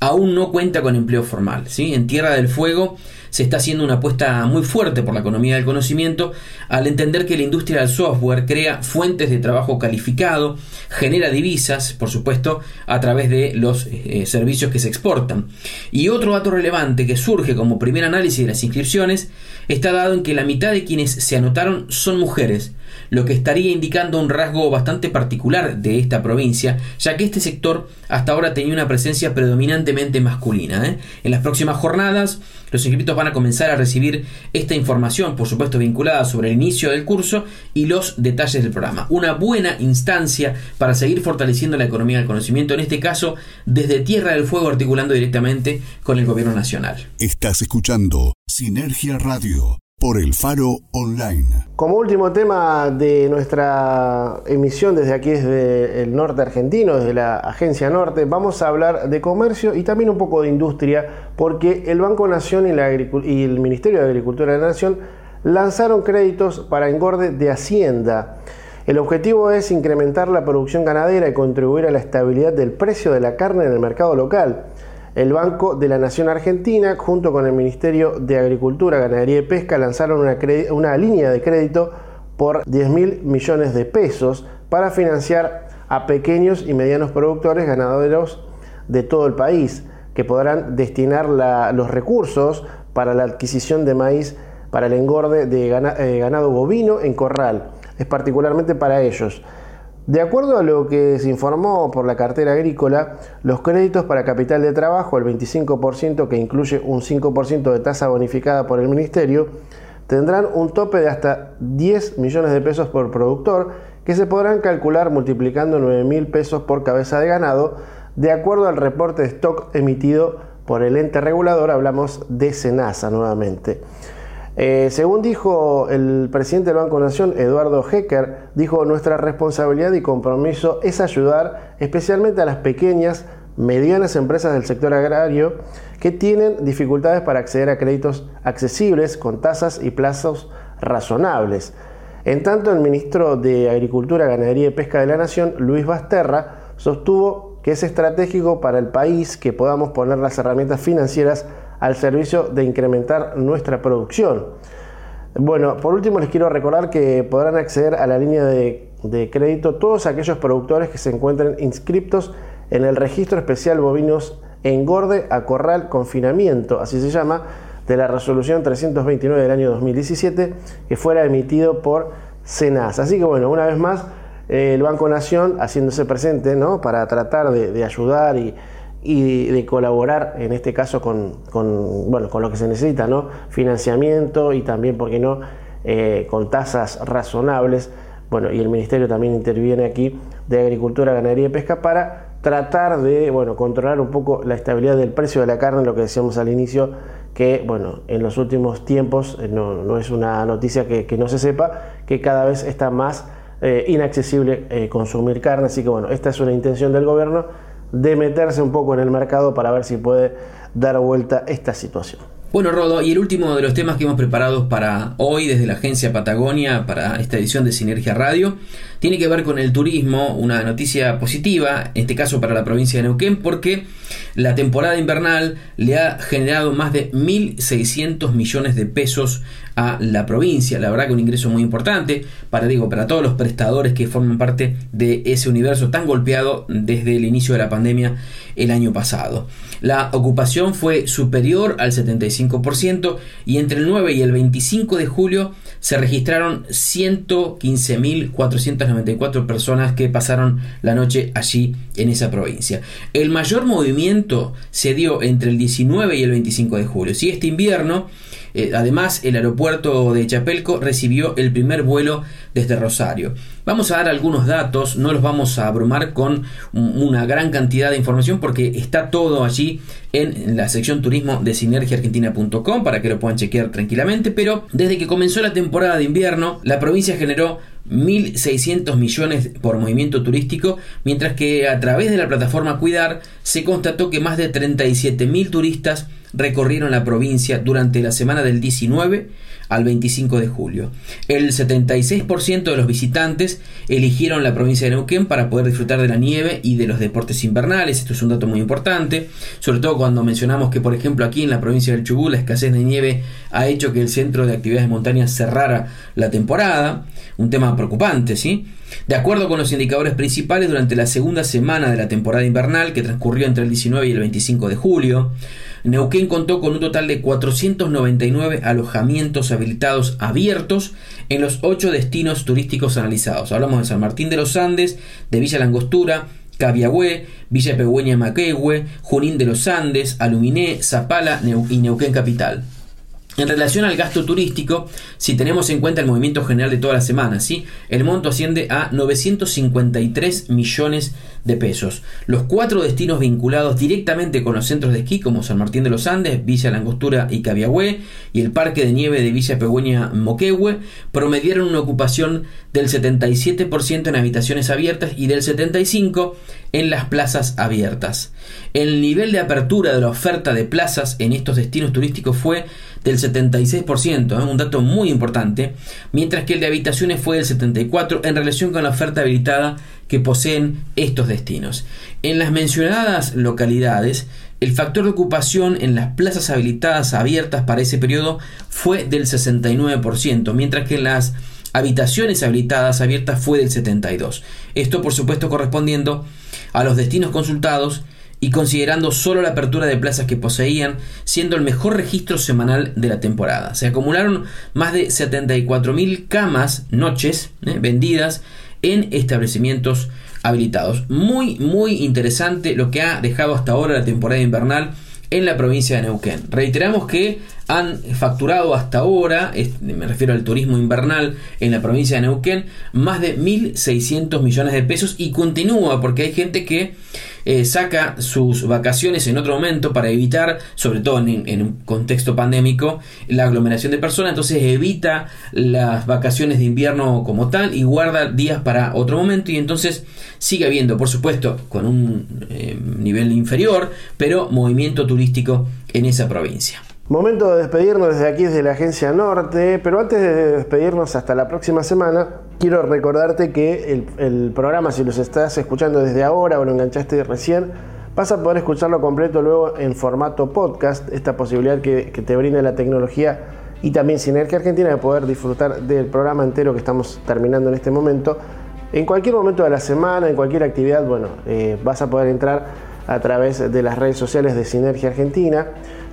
aún no cuenta con empleo formal. ¿sí? En Tierra del Fuego se está haciendo una apuesta muy fuerte por la economía del conocimiento al entender que la industria del software crea fuentes de trabajo calificado, genera divisas, por supuesto, a través de los eh, servicios que se exportan. Y otro dato relevante que surge como primer análisis de las inscripciones está dado en que la mitad de quienes se anotaron son mujeres, lo que estaría indicando un rasgo bastante particular de esta provincia, ya que este sector hasta ahora tenía una presencia predominantemente masculina. ¿eh? En las próximas jornadas, los inscritos van a comenzar a recibir esta información, por supuesto vinculada sobre el inicio del curso y los detalles del programa. Una buena instancia para seguir fortaleciendo la economía del conocimiento, en este caso desde Tierra del Fuego articulando directamente con el gobierno nacional. Estás escuchando Sinergia Radio por el Faro Online. Como último tema de nuestra emisión desde aquí, desde el norte argentino, desde la Agencia Norte, vamos a hablar de comercio y también un poco de industria, porque el Banco Nación y, el Ministerio de Agricultura de la Nación lanzaron créditos para engorde de Hacienda. El objetivo es incrementar la producción ganadera y contribuir a la estabilidad del precio de la carne en el mercado local el Banco de la Nación Argentina, junto con el Ministerio de Agricultura, Ganadería y Pesca, lanzaron una, línea de crédito por 10 mil millones de pesos para financiar a pequeños y medianos productores ganaderos de todo el país, que podrán destinar los recursos para la adquisición de maíz para el engorde de eh, ganado bovino en corral. Es particularmente para ellos. De acuerdo a lo que se informó por la cartera agrícola, los créditos para capital de trabajo, el 25% que incluye un 5% de tasa bonificada por el Ministerio, tendrán un tope de hasta 10 millones de pesos por productor que se podrán calcular multiplicando 9 mil pesos por cabeza de ganado, de acuerdo al reporte de stock emitido por el ente regulador, hablamos de Senasa nuevamente. Eh, según dijo el presidente del Banco Nación, Eduardo Hecker, dijo nuestra responsabilidad y compromiso es ayudar especialmente a las pequeñas, medianas empresas del sector agrario que tienen dificultades para acceder a créditos accesibles con tasas y plazos razonables. En tanto, el ministro de Agricultura, Ganadería y Pesca de la Nación, Luis Basterra, sostuvo que es estratégico para el país que podamos poner las herramientas financieras al servicio de incrementar nuestra producción. Bueno, por último les quiero recordar que podrán acceder a la línea de, crédito todos aquellos productores que se encuentren inscriptos en el registro especial bovinos engorde a corral confinamiento, así se llama, de la resolución 329 del año 2017 que fuera emitido por Senas. Así que bueno, una vez más, el Banco Nación haciéndose presente ¿no? para tratar de, ayudar y, de colaborar, en este caso, con, bueno, con lo que se necesita, ¿no? financiamiento y también, ¿por qué no?, eh, con tasas razonables. Bueno, y el Ministerio también interviene aquí de Agricultura, Ganadería y Pesca para tratar de bueno, controlar un poco la estabilidad del precio de la carne, lo que decíamos al inicio, que bueno, en los últimos tiempos, eh, no, es una noticia que, no se sepa, que cada vez está más eh, inaccesible consumir carne, así que bueno, esta es una intención del gobierno de meterse un poco en el mercado para ver si puede dar vuelta esta situación. Bueno, Rodo, y el último de los temas que hemos preparado para hoy desde la agencia Patagonia, para esta edición de Sinergia Radio, tiene que ver con el turismo, una noticia positiva, en este caso para la provincia de Neuquén, porque la temporada invernal le ha generado más de 1.600 millones de pesos a la provincia. La verdad que un ingreso muy importante para, digo, para todos los prestadores que forman parte de ese universo tan golpeado desde el inicio de la pandemia el año pasado. La ocupación fue superior al 75% y entre el 9 y el 25 de julio se registraron 115.494 personas que pasaron la noche allí en esa provincia. El mayor movimiento se dio entre el 19 y el 25 de julio. Si este invierno eh, además, el aeropuerto de Chapelco recibió el primer vuelo desde Rosario. Vamos a dar algunos datos, no los vamos a abrumar con una gran cantidad de información porque está todo allí en la sección turismo de sinergiaargentina.com para que lo puedan chequear tranquilamente, pero desde que comenzó la temporada de invierno, la provincia generó 1.600 millones por movimiento turístico, mientras que a través de la plataforma Cuidar se constató que más de 37.000 turistas recorrieron la provincia durante la semana del 19 al 25 de julio. El 76% de los visitantes eligieron la provincia de Neuquén para poder disfrutar de la nieve y de los deportes invernales. Esto es un dato muy importante, sobre todo cuando mencionamos que, por ejemplo, aquí en la provincia del Chubut la escasez de nieve ha hecho que el centro de actividades de montaña cerrara la temporada. Un tema preocupante, ¿sí? De acuerdo con los indicadores principales, durante la segunda semana de la temporada invernal, que transcurrió entre el 19 y el 25 de julio, Neuquén contó con un total de 499 alojamientos habilitados abiertos en los ocho destinos turísticos analizados. Hablamos de San Martín de los Andes, de Villa Langostura, Cabiagüe, Villa Pegüeña Maquehue, Junín de los Andes, Aluminé, Zapala y Neuquén Capital. En relación al gasto turístico, si tenemos en cuenta el movimiento general de toda la semana, ¿sí? el monto asciende a 953 millones de pesos. Los cuatro destinos vinculados directamente con los centros de esquí, como San Martín de los Andes, Villa Langostura y Cabiagüe, y el Parque de Nieve de Villa Pegüeña Moquehue, promedieron una ocupación del 77% en habitaciones abiertas y del 75% en las plazas abiertas. El nivel de apertura de la oferta de plazas en estos destinos turísticos fue del 76%, ¿eh? un dato muy importante, mientras que el de habitaciones fue del 74% en relación con la oferta habilitada que poseen estos destinos. En las mencionadas localidades, el factor de ocupación en las plazas habilitadas abiertas para ese periodo fue del 69%, mientras que en las habitaciones habilitadas abiertas fue del 72%. Esto por supuesto correspondiendo a los destinos consultados y considerando solo la apertura de plazas que poseían, siendo el mejor registro semanal de la temporada. Se acumularon más de 74.000 camas, noches, eh, vendidas en establecimientos habilitados. Muy, muy interesante lo que ha dejado hasta ahora la temporada invernal en la provincia de Neuquén. Reiteramos que han facturado hasta ahora, me refiero al turismo invernal en la provincia de Neuquén, más de 1.600 millones de pesos y continúa porque hay gente que eh, saca sus vacaciones en otro momento para evitar, sobre todo en, un contexto pandémico, la aglomeración de personas, entonces evita las vacaciones de invierno como tal y guarda días para otro momento y entonces sigue habiendo, por supuesto, con un eh, nivel inferior, pero movimiento turístico en esa provincia. Momento de despedirnos desde aquí, desde la Agencia Norte, pero antes de despedirnos hasta la próxima semana, quiero recordarte que el, programa, si los estás escuchando desde ahora o lo enganchaste recién, vas a poder escucharlo completo luego en formato podcast, esta posibilidad que, te brinda la tecnología y también Sinergia Argentina de poder disfrutar del programa entero que estamos terminando en este momento. En cualquier momento de la semana, en cualquier actividad, bueno, eh, vas a poder entrar a través de las redes sociales de Sinergia Argentina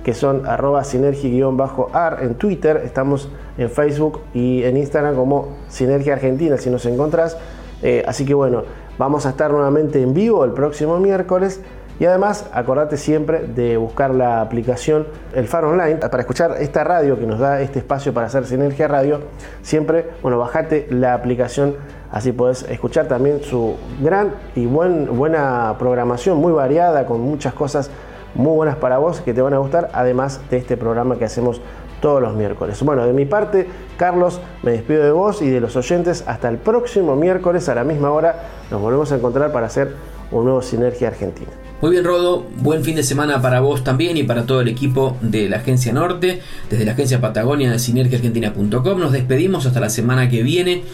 que son arroba sinergia-ar en Twitter, estamos en Facebook y en Instagram como Sinergia Argentina si nos encontrás. Eh, así que bueno, vamos a estar nuevamente en vivo el próximo miércoles. Y además, acordate siempre de buscar la aplicación El Faro Online para escuchar esta radio que nos da este espacio para hacer Sinergia Radio. Siempre, bueno, bajate la aplicación, así podés escuchar también su gran y buen, buena programación, muy variada, con muchas cosas muy buenas para vos que te van a gustar, además de este programa que hacemos todos los miércoles. Bueno, de mi parte, Carlos, me despido de vos y de los oyentes. Hasta el próximo miércoles a la misma hora nos volvemos a encontrar para hacer un nuevo Sinergia Argentina. Muy bien, Rodo. Buen fin de semana para vos también y para todo el equipo de la Agencia Norte, desde la Agencia Patagonia de sinergiaargentina.com. Nos despedimos hasta la semana que viene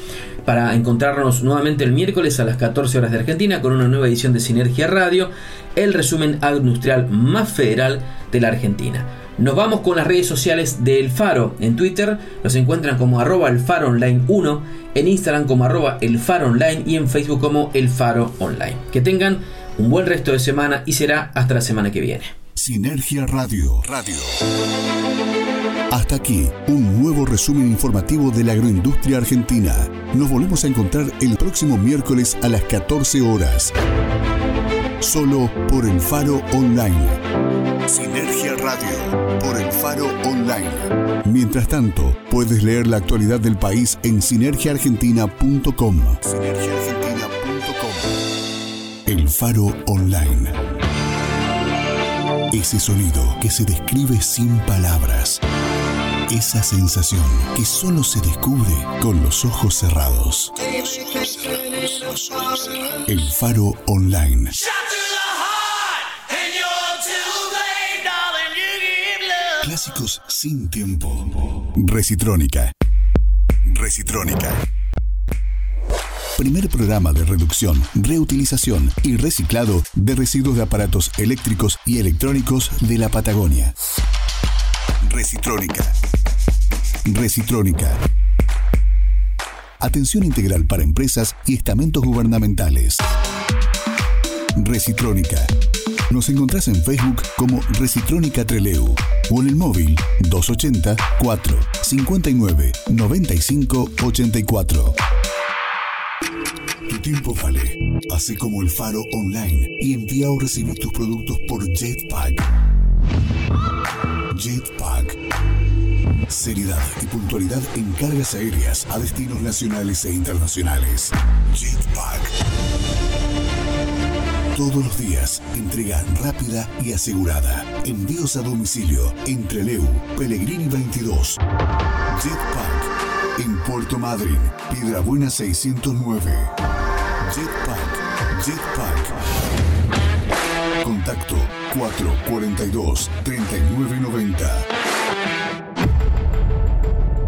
para encontrarnos nuevamente el miércoles a las 14 horas de Argentina con una nueva edición de Sinergia Radio, el resumen industrial más federal de la Argentina. Nos vamos con las redes sociales de El Faro. En Twitter nos encuentran como arroba el Faro Online 1, en Instagram como arroba el Faro Online y en Facebook como el Faro Online. Que tengan un buen resto de semana y será hasta la semana que viene. Sinergia Radio. Radio. Hasta aquí, un nuevo resumen informativo de la agroindustria argentina. Nos volvemos a encontrar el próximo miércoles a las 14 horas. Solo por el Faro Online. Sinergia Radio. Por el Faro Online. Mientras tanto, puedes leer la actualidad del país en sinergiaargentina.com. El Faro Online. Ese sonido que se describe sin palabras. Esa sensación que solo se descubre con los ojos cerrados. El Faro Online. Clásicos sin tiempo. Recitrónica. Recitrónica primer programa de reducción, reutilización y reciclado de residuos de aparatos eléctricos y electrónicos de la Patagonia. Recitrónica. Recitrónica. Atención integral para empresas y estamentos gubernamentales. Recitrónica. Nos encontrás en Facebook como Recitrónica Treleu o en el móvil 280 4 59 95 84. Tu tiempo vale. Así como el Faro Online y envía o recibir tus productos por Jetpack. Jetpack. Seriedad y puntualidad en cargas aéreas a destinos nacionales e internacionales. Jetpack. Todos los días, entrega rápida y asegurada. Envíos a domicilio entre Leu, Pellegrini 22. Jetpack en Puerto Madryn, Piedra Buena 609. Jetpack, Jetpack. Contacto 442-3990.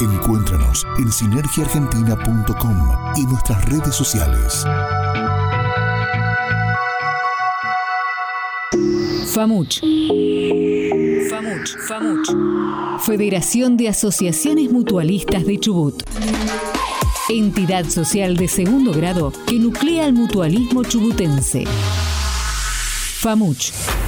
Encuéntranos en sinergiaargentina.com y nuestras redes sociales. FAMUCH. FAMUCH. FAMUCH. Federación de Asociaciones Mutualistas de Chubut. entidad social de segundo grado que nuclea al mutualismo chubutense. FAMUCH.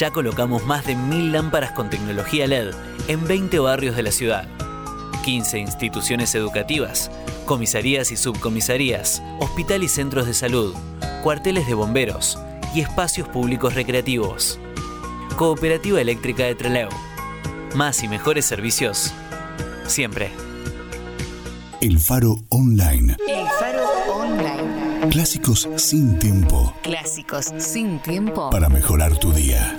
Ya colocamos más de mil lámparas con tecnología LED en 20 barrios de la ciudad. 15 instituciones educativas, comisarías y subcomisarías, hospital y centros de salud, cuarteles de bomberos y espacios públicos recreativos. Cooperativa Eléctrica de Trelew. Más y mejores servicios. Siempre. El Faro Online. El Faro Online. Clásicos sin tiempo Clásicos sin tiempo. para mejorar tu día.